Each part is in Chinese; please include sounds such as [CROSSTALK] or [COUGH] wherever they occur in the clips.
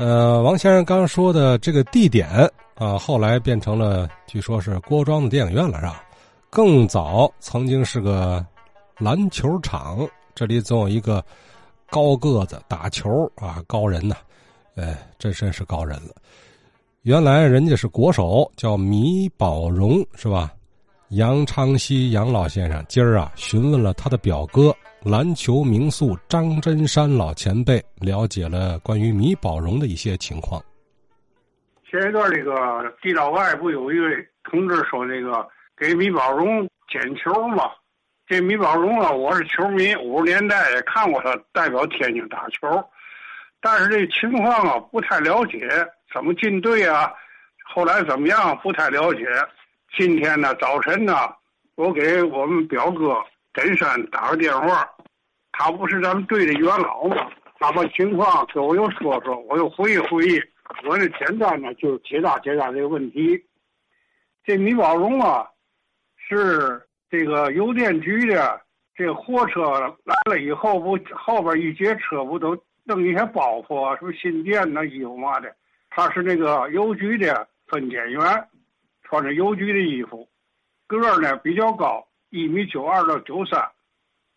呃，王先生刚说的这个地点啊，后来变成了据说是郭庄的电影院了，是吧？更早曾经是个篮球场，这里总有一个高个子打球啊，高人呐，哎，真真是高人了。原来人家是国手，叫米宝荣，是吧？杨昌熙杨老先生今儿啊，询问了他的表哥篮球名宿张真山老前辈，了解了关于米宝荣的一些情况。前一段这个地道外不有一位同志说这个给米宝荣捡球吗？这米宝荣啊，我是球迷，五十年代也看过他代表天津打球，但是这情况啊不太了解，怎么进队啊？后来怎么样？不太了解。今天呢，早晨呢，我给我们表哥真山打个电话，他不是咱们队的元老吗？他把情况跟我又说说，我又回忆回忆。我呢，简单呢就解答解答这个问题。这米宝荣啊，是这个邮电局的这货车来了以后，不后边一节车不都弄一些包袱啊，什么信件呐、衣服嘛的。他是那个邮局的分拣员。穿着邮局的衣服，个儿呢比较高，一米九二到九三，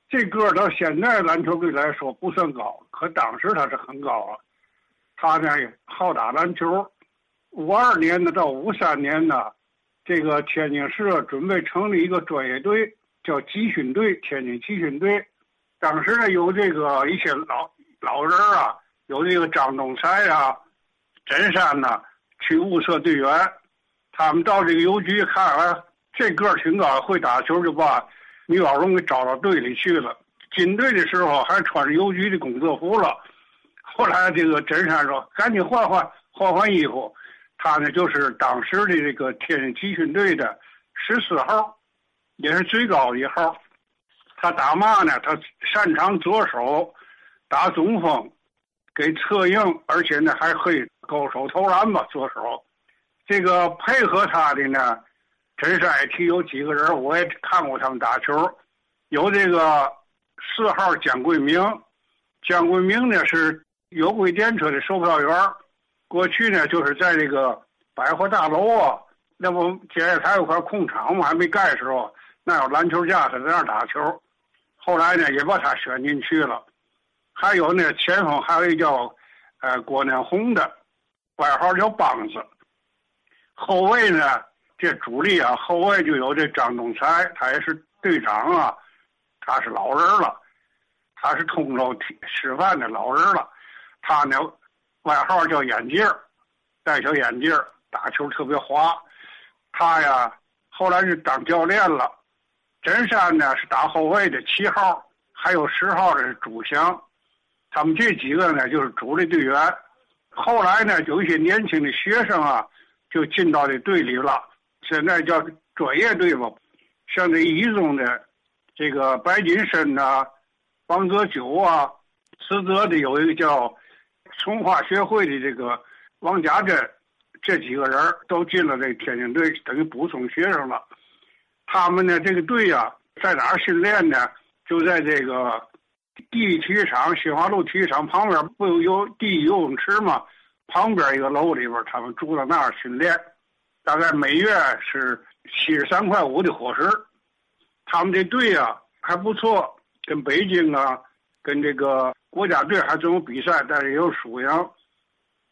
这个儿到现在篮球队来说不算高，可当时他是很高啊。他呢好打篮球，五二年的到五三年呢，这个天津市准备成立一个专业队，叫集训队，天津集训队。当时呢有这个一些老老人啊，有这个张东才啊、真山呐，去物色队员。他们到这个邮局看，啊，这个儿挺高，会打球，就把米宝荣给招到队里去了。进队的时候还穿着邮局的工作服了。后来这个真山说：“赶紧换换换换衣服。”他呢就是当时的这个天津集训队的十四号，也是最高一号。他打嘛呢？他擅长左手打中锋，给策应，而且呢还可以勾手投篮吧，左手。这个配合他的呢，真是爱提有几个人，我也看过他们打球。有这个四号姜桂明，姜桂明呢是有轨电车的售票员，过去呢就是在这个百货大楼啊，那不建业台有块空场嘛，还没盖时候，那有篮球架，他在那打球。后来呢也把他选进去了。还有呢前锋还有一叫呃郭念红的，外号叫梆子。后卫呢？这主力啊，后卫就有这张东才，他也是队长啊，他是老人了，他是通州吃饭的老人了。他呢，外号叫眼镜戴小眼镜打球特别滑。他呀，后来是当教练了。真山呢是打后卫的七号，还有十号的是朱翔，他们这几个呢就是主力队员。后来呢，有一些年轻的学生啊。就进到这队里了，现在叫专业队吧。像这一中的这个白金生呐、王泽九啊，实泽的有一个叫从化学会的这个王家珍，这几个人都进了这天津队，等于补充学生了。他们呢，这个队呀，在哪儿训练呢？就在这个第一体育场新华路体育场旁边，不有有第一游泳池吗？旁边一个楼里边，他们住在那儿训练，大概每月是七十三块五的伙食。他们这队啊还不错，跟北京啊，跟这个国家队还总有比赛，但是也有输赢。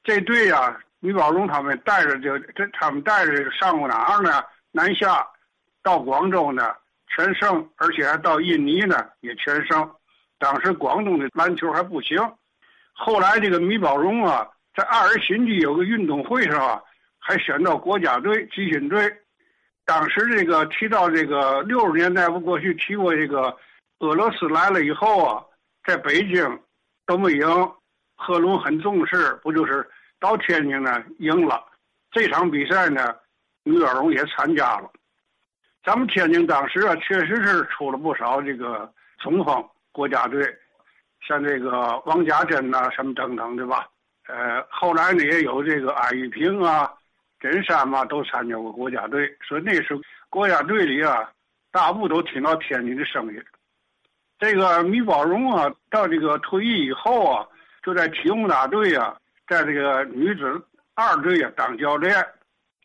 这队啊，米宝荣他们带着就这，他们带着上过哪儿呢？南下到广州呢，全胜，而且还到印尼呢，也全胜。当时广东的篮球还不行，后来这个米宝荣啊。在二十新区有个运动会上啊，还选到国家队集训队。当时这个提到这个六十年代不过去提过这个俄罗斯来了以后啊，在北京都没赢，贺龙很重视，不就是到天津呢赢了这场比赛呢？于小荣也参加了。咱们天津当时啊，确实是出了不少这个中锋国家队，像这个王家珍呐，什么等等，对吧？呃，后来呢也有这个安玉平啊、真山嘛，都参加过国家队。所以那时候国家队里啊，大部都听到天津的声音。这个米宝荣啊，到这个退役以后啊，就在体工大队啊，在这个女子二队啊当教练。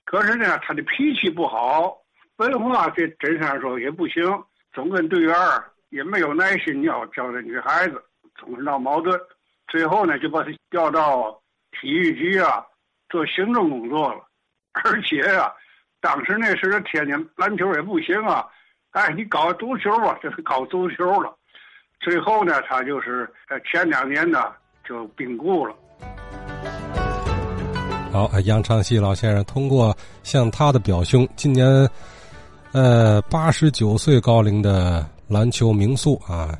可是呢，他的脾气不好，文化这真山说也不行，总跟队员也没有耐心要教这女孩子，总是闹矛盾。最后呢，就把他调到体育局啊做行政工作了。[LAUGHS] 而且啊，当时那时候天津篮球也不行啊，哎，你搞足球吧，就 [LAUGHS] 是搞足球了。最后呢，他就是前两年呢就病故了。好，杨长熙老先生通过向他的表兄，今年呃八十九岁高龄的篮球名宿啊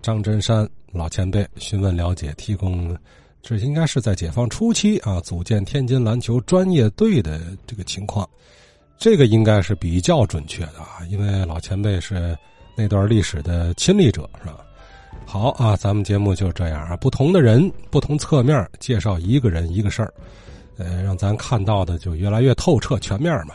张真山老前辈询问了解，提供这应该是在解放初期啊组建天津篮球专业队的这个情况，这个应该是比较准确的啊，因为老前辈是那段历史的亲历者，是吧？好啊，咱们节目就这样啊，不同的人，不同侧面介绍一个人一个事儿。呃，让咱看到的就越来越透彻、全面嘛。